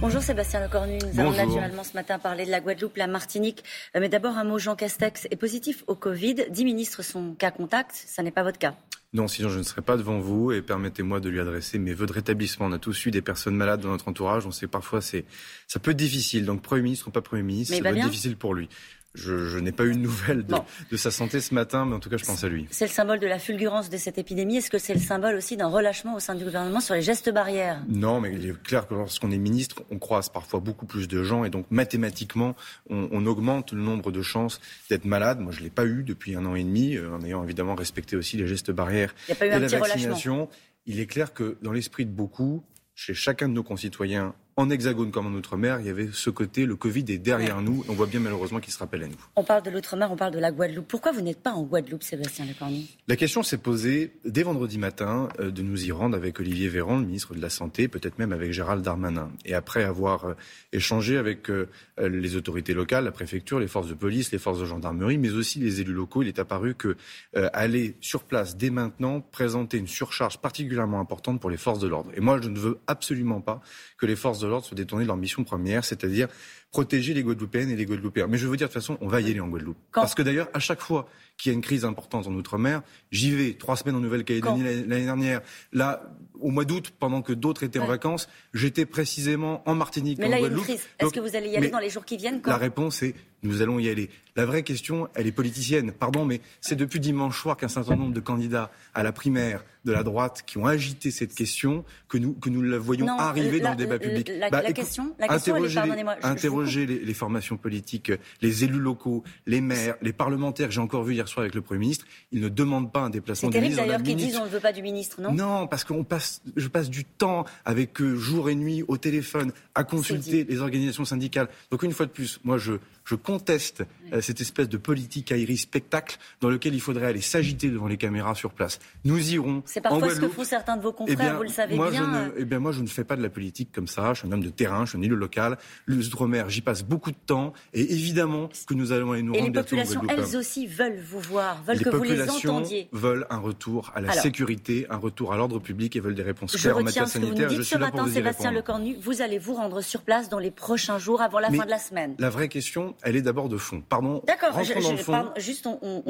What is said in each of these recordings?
Bonjour Sébastien Lecornu. Nous allons naturellement ce matin parler de la Guadeloupe, la Martinique. Euh, mais d'abord un mot, Jean Castex est positif au Covid. Dix ministres sont cas contact. Ça n'est pas votre cas. Non, sinon je ne serai pas devant vous et permettez-moi de lui adresser mes voeux de rétablissement. On a tous eu des personnes malades dans notre entourage. On sait parfois c'est ça peut être difficile. Donc Premier ministre ou pas Premier ministre, être difficile pour lui. Je, n'ai pas eu de nouvelles de, sa santé ce matin, mais en tout cas, je pense à lui. C'est le symbole de la fulgurance de cette épidémie. Est-ce que c'est le symbole aussi d'un relâchement au sein du gouvernement sur les gestes barrières? Non, mais il est clair que lorsqu'on est ministre, on croise parfois beaucoup plus de gens et donc mathématiquement, on, augmente le nombre de chances d'être malade. Moi, je ne l'ai pas eu depuis un an et demi, euh, en ayant évidemment respecté aussi les gestes barrières il y a pas eu et la vaccination. Il est clair que dans l'esprit de beaucoup, chez chacun de nos concitoyens en Hexagone comme en Outre-mer, il y avait ce côté, le Covid est derrière nous. On voit bien malheureusement qu'il se rappelle à nous. On parle de l'Outre-mer, on parle de la Guadeloupe. Pourquoi vous n'êtes pas en Guadeloupe, Sébastien Lecornu? La question s'est posée dès vendredi matin euh, de nous y rendre avec Olivier Véran, le ministre de la Santé, peut-être même avec Gérald Darmanin. Et après avoir euh, échangé avec euh, les autorités locales, la préfecture, les forces de police, les forces de gendarmerie, mais aussi les élus locaux, il est apparu que aller sur place dès maintenant présenter une surcharge particulièrement importante pour les forces de l'ordre. Et moi, je ne veux absolument pas que les forces de l'ordre soient détournées de leur mission première, c'est-à-dire protéger les Guadeloupéennes et les Guadeloupéens. Mais je veux dire, de toute façon, on va y aller en Guadeloupe. Parce que d'ailleurs, à chaque fois qu'il y a une crise importante en Outre-mer, j'y vais. Trois semaines en Nouvelle-Calédonie l'année dernière. Là, au mois d'août, pendant que d'autres étaient en vacances, j'étais précisément en Martinique, mais en là, Guadeloupe. Il y a une crise. Est-ce que vous allez y aller dans les jours qui viennent La réponse est nous allons y aller. La vraie question, elle est politicienne. Pardon, mais c'est depuis dimanche soir qu'un certain nombre de candidats à la primaire de la droite qui ont agité cette question que nous, que nous la voyons arriver dans le débat public. La, bah, question, la question. Interroger les, formations politiques, les élus locaux, les maires, les parlementaires j'ai encore vu hier soir avec le Premier ministre, ils ne demandent pas un déplacement du ministre. C'est terrible d'ailleurs qu'ils disent on ne veut pas du ministre, non? Non, parce que passe, je passe du temps avec eux jour et nuit au téléphone à consulter les organisations syndicales. Donc une fois de plus, moi je, je conteste euh, cette espèce de politique aérie spectacle dans lequel il faudrait aller s'agiter devant les caméras sur place. Nous irons. C'est parfois ce que font certains de vos confrères, eh bien, vous le savez moi, bien. Je ne, eh bien, moi, je ne fais pas de la politique comme ça. Je suis un homme de terrain, je suis un élu local. Les Outre-mer, j'y passe beaucoup de temps. Et évidemment que nous allons aller nous et rendre les populations, elles aussi, veulent vous veulent que vous les entendiez. veulent un retour à la sécurité, un retour à l'ordre public et veulent des réponses claires en matière sanitaire. je suis là pour vous Sébastien Lecornu, vous allez vous rendre sur place dans les prochains jours avant la fin de la semaine. La vraie question, elle est d'abord de fond. Pardon. D'accord, juste on,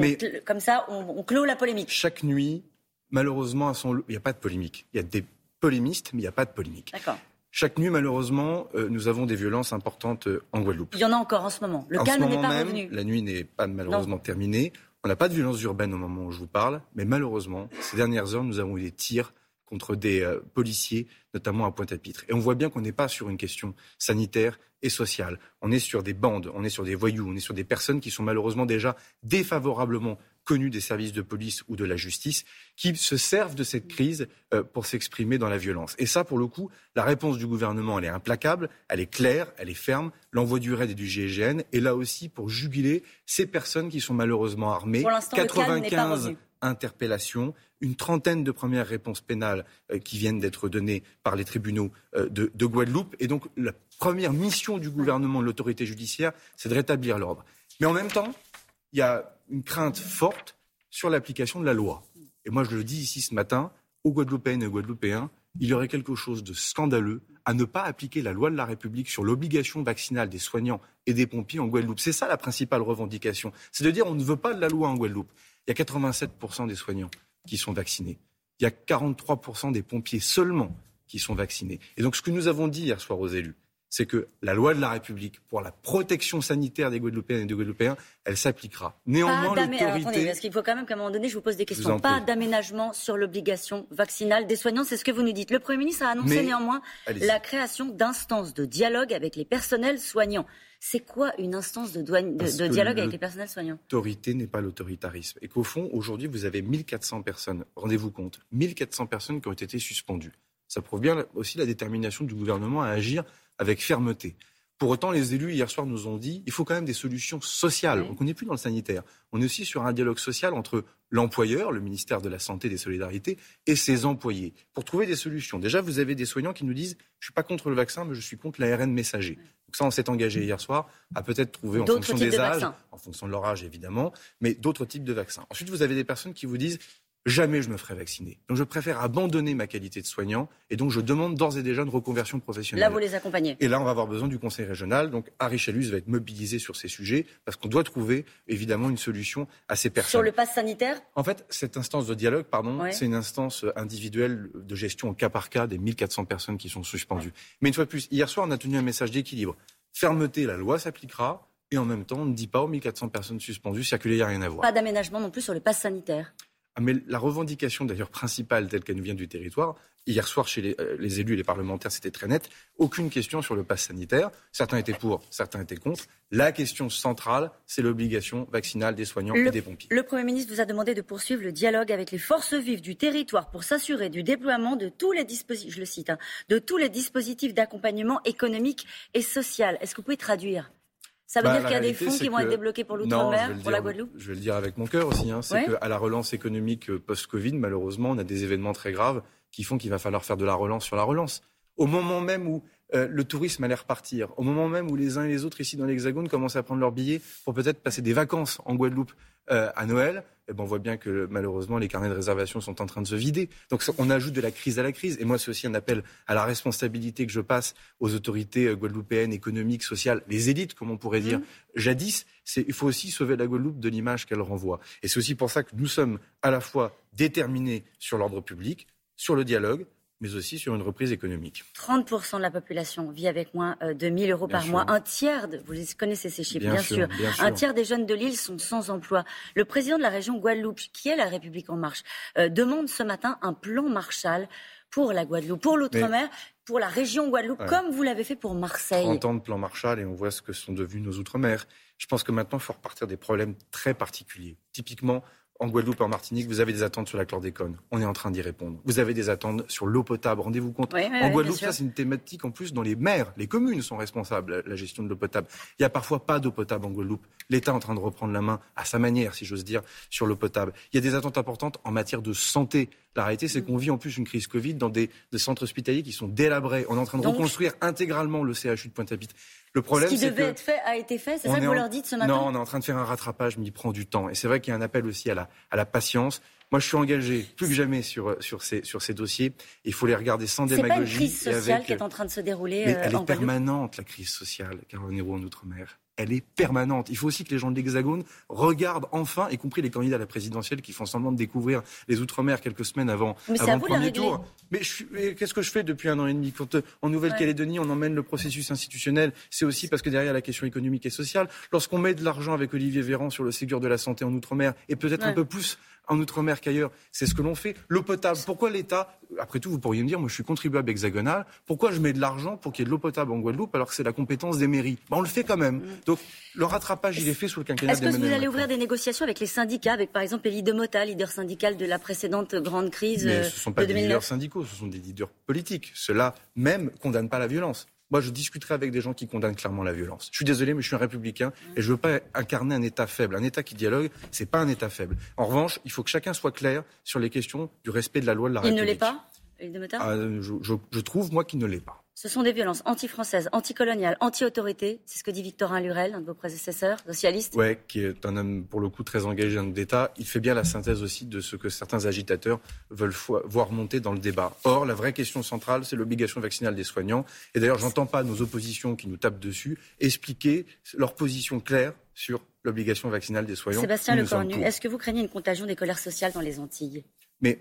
comme ça, on, clôt la polémique. Chaque nuit, malheureusement, il n'y a pas de polémique. Il y a des polémistes, mais il n'y a pas de polémique. D'accord. Chaque nuit, malheureusement, euh, nous avons des violences importantes euh, en Guadeloupe. Il y en a encore en ce moment. Le calme n'est pas revenu. La nuit n'est pas malheureusement terminée. On n'a pas de violence urbaine au moment où je vous parle, mais malheureusement, ces dernières heures, nous avons eu des tirs contre des euh, policiers, notamment à Pointe-à-Pitre. Et on voit bien qu'on n'est pas sur une question sanitaire et sociale. On est sur des bandes, on est sur des voyous, on est sur des personnes qui sont malheureusement déjà défavorablement connues des services de police ou de la justice, qui se servent de cette crise euh, pour s'exprimer dans la violence. Et ça, pour le coup, la réponse du gouvernement, elle est implacable, elle est claire, elle est ferme. L'envoi du RAID et du GIGN est là aussi pour juguler ces personnes qui sont malheureusement armées. Pour 95 interpellations, une trentaine de premières réponses pénales euh, qui viennent d'être données par les tribunaux euh, de, de, Guadeloupe. Et donc la première mission du gouvernement, de l'autorité judiciaire, c'est de rétablir l'ordre. Mais en même temps, il y a une crainte forte sur l'application de la loi. Et moi, je le dis ici ce matin, aux Guadeloupéennes et aux Guadeloupéens, il y aurait quelque chose de scandaleux à ne pas appliquer la loi de la République sur l'obligation vaccinale des soignants et des pompiers en Guadeloupe. C'est ça la principale revendication. C'est de dire on ne veut pas de la loi en Guadeloupe. Il y a 87% des soignants qui sont vaccinés. Il y a 43% des pompiers seulement qui sont vaccinés. Et donc ce que nous avons dit hier soir aux élus, c'est que la loi de la République pour la protection sanitaire des Guadeloupéens et des Guadeloupéens, elle s'appliquera. Néanmoins, l'autorité... parce qu'il faut quand même qu'à un moment donné, je vous pose des questions. Pas d'aménagement sur l'obligation vaccinale des soignants, c'est ce que vous nous dites. Le Premier ministre a annoncé néanmoins la création d'instances de dialogue avec les personnels soignants. C'est quoi une instance de, de dialogue avec les personnels soignants? L'autorité n'est pas l'autoritarisme. Et qu'au fond, aujourd'hui, vous avez 1400 personnes, rendez-vous compte, 1400 personnes qui ont été suspendues. Ça prouve bien aussi la détermination du gouvernement à agir avec fermeté. Pour autant, les élus hier soir nous ont dit il faut quand même des solutions sociales. On n'est plus dans le sanitaire. On est aussi sur un dialogue social entre l'employeur, le ministère de la Santé et des Solidarités, et ses employés pour trouver des solutions. Déjà, vous avez des soignants qui nous disent je suis pas contre le vaccin, mais je suis contre l'ARN messager. Donc ça, on s'est engagé hier soir à peut-être trouver en fonction des âges, en fonction de leur âge évidemment, mais d'autres types de vaccins. Ensuite, vous avez des personnes qui vous disent jamais je me ferai vacciner. Donc je préfère abandonner ma qualité de soignant et donc je demande d'ores et déjà une reconversion professionnelle. Là, vous les accompagnez. Et là, on va avoir besoin du Conseil régional. Donc Harry Chalus va être mobilisé sur ces sujets parce qu'on doit trouver évidemment une solution à ces personnes. Sur le pass sanitaire? En fait, cette instance de dialogue, pardon, c'est une instance individuelle de gestion au cas par cas des 1400 personnes qui sont suspendues. Mais une fois de plus, hier soir, on a tenu un message d'équilibre. Fermeté, la loi s'appliquera. Et en même temps, on ne dit pas aux 1400 personnes suspendues, circuler, il n'y a rien à voir. Pas d'aménagement non plus sur le pass sanitaire. Ah, mais la revendication d'ailleurs principale telle qu'elle nous vient du territoire, hier soir chez euh, les, élus et les parlementaires, c'était très net, aucune question sur le pass sanitaire. Certains étaient pour, certains étaient contre. La question centrale, c'est l'obligation vaccinale des soignants et des pompiers. Le Premier ministre vous a demandé de poursuivre le dialogue avec les forces vives du territoire pour s'assurer du déploiement de tous les dispositifs, je le cite, hein, de tous les dispositifs d'accompagnement économique et social. Est-ce que vous pouvez traduire ça veut bah, dire qu'il y a des fonds qui vont être débloqués pour l'outre-mer, pour la Guadeloupe Je vais le dire avec mon cœur aussi. Hein, c'est qu'à la relance économique euh, post-Covid, malheureusement, on a des événements très graves qui font qu'il va falloir faire de la relance sur la relance. Au moment même où euh, le tourisme allait repartir, au moment même où les uns et les autres ici dans l'Hexagone commencent à prendre leurs billets pour peut-être passer des vacances en Guadeloupe euh, à Noël, eh ben on voit bien que malheureusement les carnets de réservation sont en train de se vider. Donc on ajoute de la crise à la crise. Et moi, c'est aussi un appel à la responsabilité que je passe aux autorités euh, guadeloupéennes, économiques, sociales, les élites, comme on pourrait dire mmh. jadis. Il faut aussi sauver la Guadeloupe de l'image qu'elle renvoie. Et c'est aussi pour ça que nous sommes à la fois déterminés sur l'ordre public, sur le dialogue, mais aussi sur une reprise économique. 30% de la population vit avec moins euh, de 1000 euros par mois. Un tiers, de, vous connaissez ces chiffres, bien, sûr, Un tiers des jeunes de l'île sont sans emploi. Le président de la région Guadeloupe, qui est la République en marche, euh, demande ce matin un plan Marshall pour la Guadeloupe, pour l'outre-mer, pour la région Guadeloupe, comme vous l'avez fait pour Marseille. 30 ans de plan Marshall et on voit ce que sont devenus nos outre-mer. Je pense que maintenant, il faut repartir des problèmes très particuliers. Typiquement, en Guadeloupe et en Martinique, vous avez des attentes sur la chlordécone. On est en train d'y répondre. Vous avez des attentes sur l'eau potable. Rendez-vous compte. en Guadeloupe, ça, c'est une thématique en plus dont les maires, les communes sont responsables la gestion de l'eau potable. Il n'y a parfois pas d'eau potable en Guadeloupe. L'État est en train de reprendre la main à sa manière, si j'ose dire, sur l'eau potable. Il y a des attentes importantes en matière de santé. La réalité, c'est mm. qu'on vit en plus une crise Covid dans des, centres hospitaliers qui sont délabrés. On est en train de reconstruire intégralement le CHU de Pointe-à-Pitre. Le problème, Ce qui devait être fait a été fait, c'est ça que vous leur dites ce matin Non, on est en train de faire un rattrapage, mais il prend du temps. Et c'est vrai qu'il y a un appel aussi à la, à la patience. Moi, je suis engagé plus que jamais sur, sur, ces, sur ces dossiers. Il faut les regarder sans démagogie. C'est pas une crise sociale qui est en train de se dérouler. Mais elle euh, est permanente, la crise sociale, Caroline en Outre-mer elle est permanente. Il faut aussi que les gens de l'Hexagone regardent enfin, y compris les candidats à la présidentielle qui font semblant de découvrir les Outre-mer quelques semaines avant, avant le premier tour. Mais, qu'est-ce que je fais depuis un an et demi Quand euh, en Nouvelle-Calédonie, on emmène le processus institutionnel, c'est aussi parce que derrière la question économique et sociale, lorsqu'on met de l'argent avec Olivier Véran sur le Ségur de la santé en Outre-mer et peut-être un peu plus en Outre-mer qu'ailleurs. C'est ce que l'on fait. L'eau potable, pourquoi l'État, après tout, vous pourriez me dire, moi je suis contribuable hexagonal, pourquoi je mets de l'argent pour qu'il y ait de l'eau potable en Guadeloupe alors que c'est la compétence des mairies? Ben, On le fait quand même. Mm. Donc le rattrapage, il est fait sous le quinquennat Est-ce que vous allez ouvrir des négociations avec les syndicats, avec par exemple Elie Demota, leader syndical de la précédente grande crise Mais ce ne sont pas des leaders syndicaux, ce sont des leaders politiques. Ceux-là même ne condamnent pas la violence. Moi, je discuterai avec des gens qui condamnent clairement la violence. Je suis désolé, mais je suis un républicain et je ne veux pas incarner un État faible. Un État qui dialogue, ce n'est pas un État faible. En revanche, il faut que chacun soit clair sur les questions du respect de la loi de la République. Il ne l'est pas ah, je, trouve, moi, qu'il ne l'est pas. Ce sont des violences anti-françaises, anti-coloniales, anti-autorité. C'est ce que dit Victorin Lurel, un de vos prédécesseurs, socialiste. Oui, qui est un homme, pour le coup, très engagé dans d'État. Il fait bien la synthèse aussi de ce que certains agitateurs veulent voir monter dans le débat. Or, la vraie question centrale, c'est l'obligation vaccinale des soignants. Et d'ailleurs, j'entends pas nos oppositions qui nous tapent dessus expliquer leur position claire sur l'obligation vaccinale des soignants. Sébastien Lecornu, est-ce que vous craignez une contagion des colères sociales dans les Antilles? Mais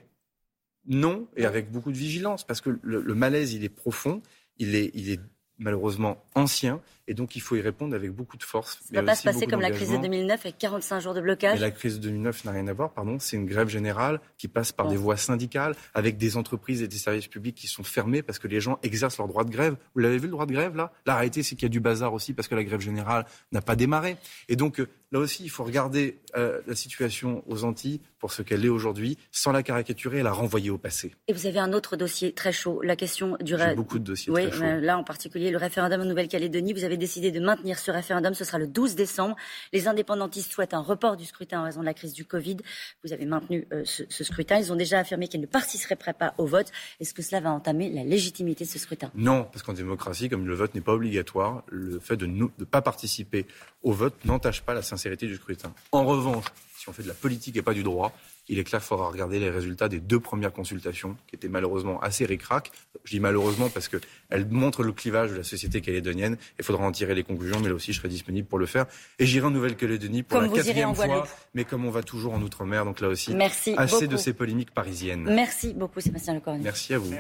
non, et avec beaucoup de vigilance, parce que le, malaise, il est profond, il est, il est malheureusement ancien, et donc il faut y répondre avec beaucoup de force. Ça ne va pas se passer comme la crise de 2009 avec 45 jours de blocage. la crise de 2009 n'a rien à voir, pardon. C'est une grève générale qui passe par des voies syndicales, avec des entreprises et des services publics qui sont fermés parce que les gens exercent leur droit de grève. Vous l'avez vu le droit de grève là? La réalité, c'est qu'il y a du bazar aussi parce que la grève générale n'a pas démarré. Et donc euh, là aussi, il faut regarder euh, la situation aux Antilles pour ce qu'elle est aujourd'hui, sans la caricaturer et la renvoyer au passé. Et vous avez un autre dossier très chaud, la question du... J'ai beaucoup de dossiers oui, très chauds. Là en particulier, le référendum en Nouvelle-Calédonie. Vous avez décidé de maintenir ce référendum, ce sera le 12 décembre. Les indépendantistes souhaitent un report du scrutin en raison de la crise du Covid. Vous avez maintenu euh, ce, scrutin. Ils ont déjà affirmé qu'ils ne participeraient pas au vote. Est-ce que cela va entamer la légitimité de ce scrutin? Non, parce qu'en démocratie, comme le vote n'est pas obligatoire, le fait de ne pas participer au vote n'entache pas la sincérité du scrutin. En revanche, si on fait de la politique et pas du droit, il est clair qu'il faudra regarder les résultats des deux premières consultations, qui étaient malheureusement assez ricrac. Je dis malheureusement parce qu'elles montrent le clivage de la société calédonienne. Il faudra en tirer les conclusions, mais là aussi, je serai disponible pour le faire. Et j'irai en Nouvelle-Calédonie pour la quatrième fois, mais comme on va toujours en Outre-mer, donc là aussi, assez de ces polémiques parisiennes. Merci beaucoup, Sébastien Lecornu. Merci à vous.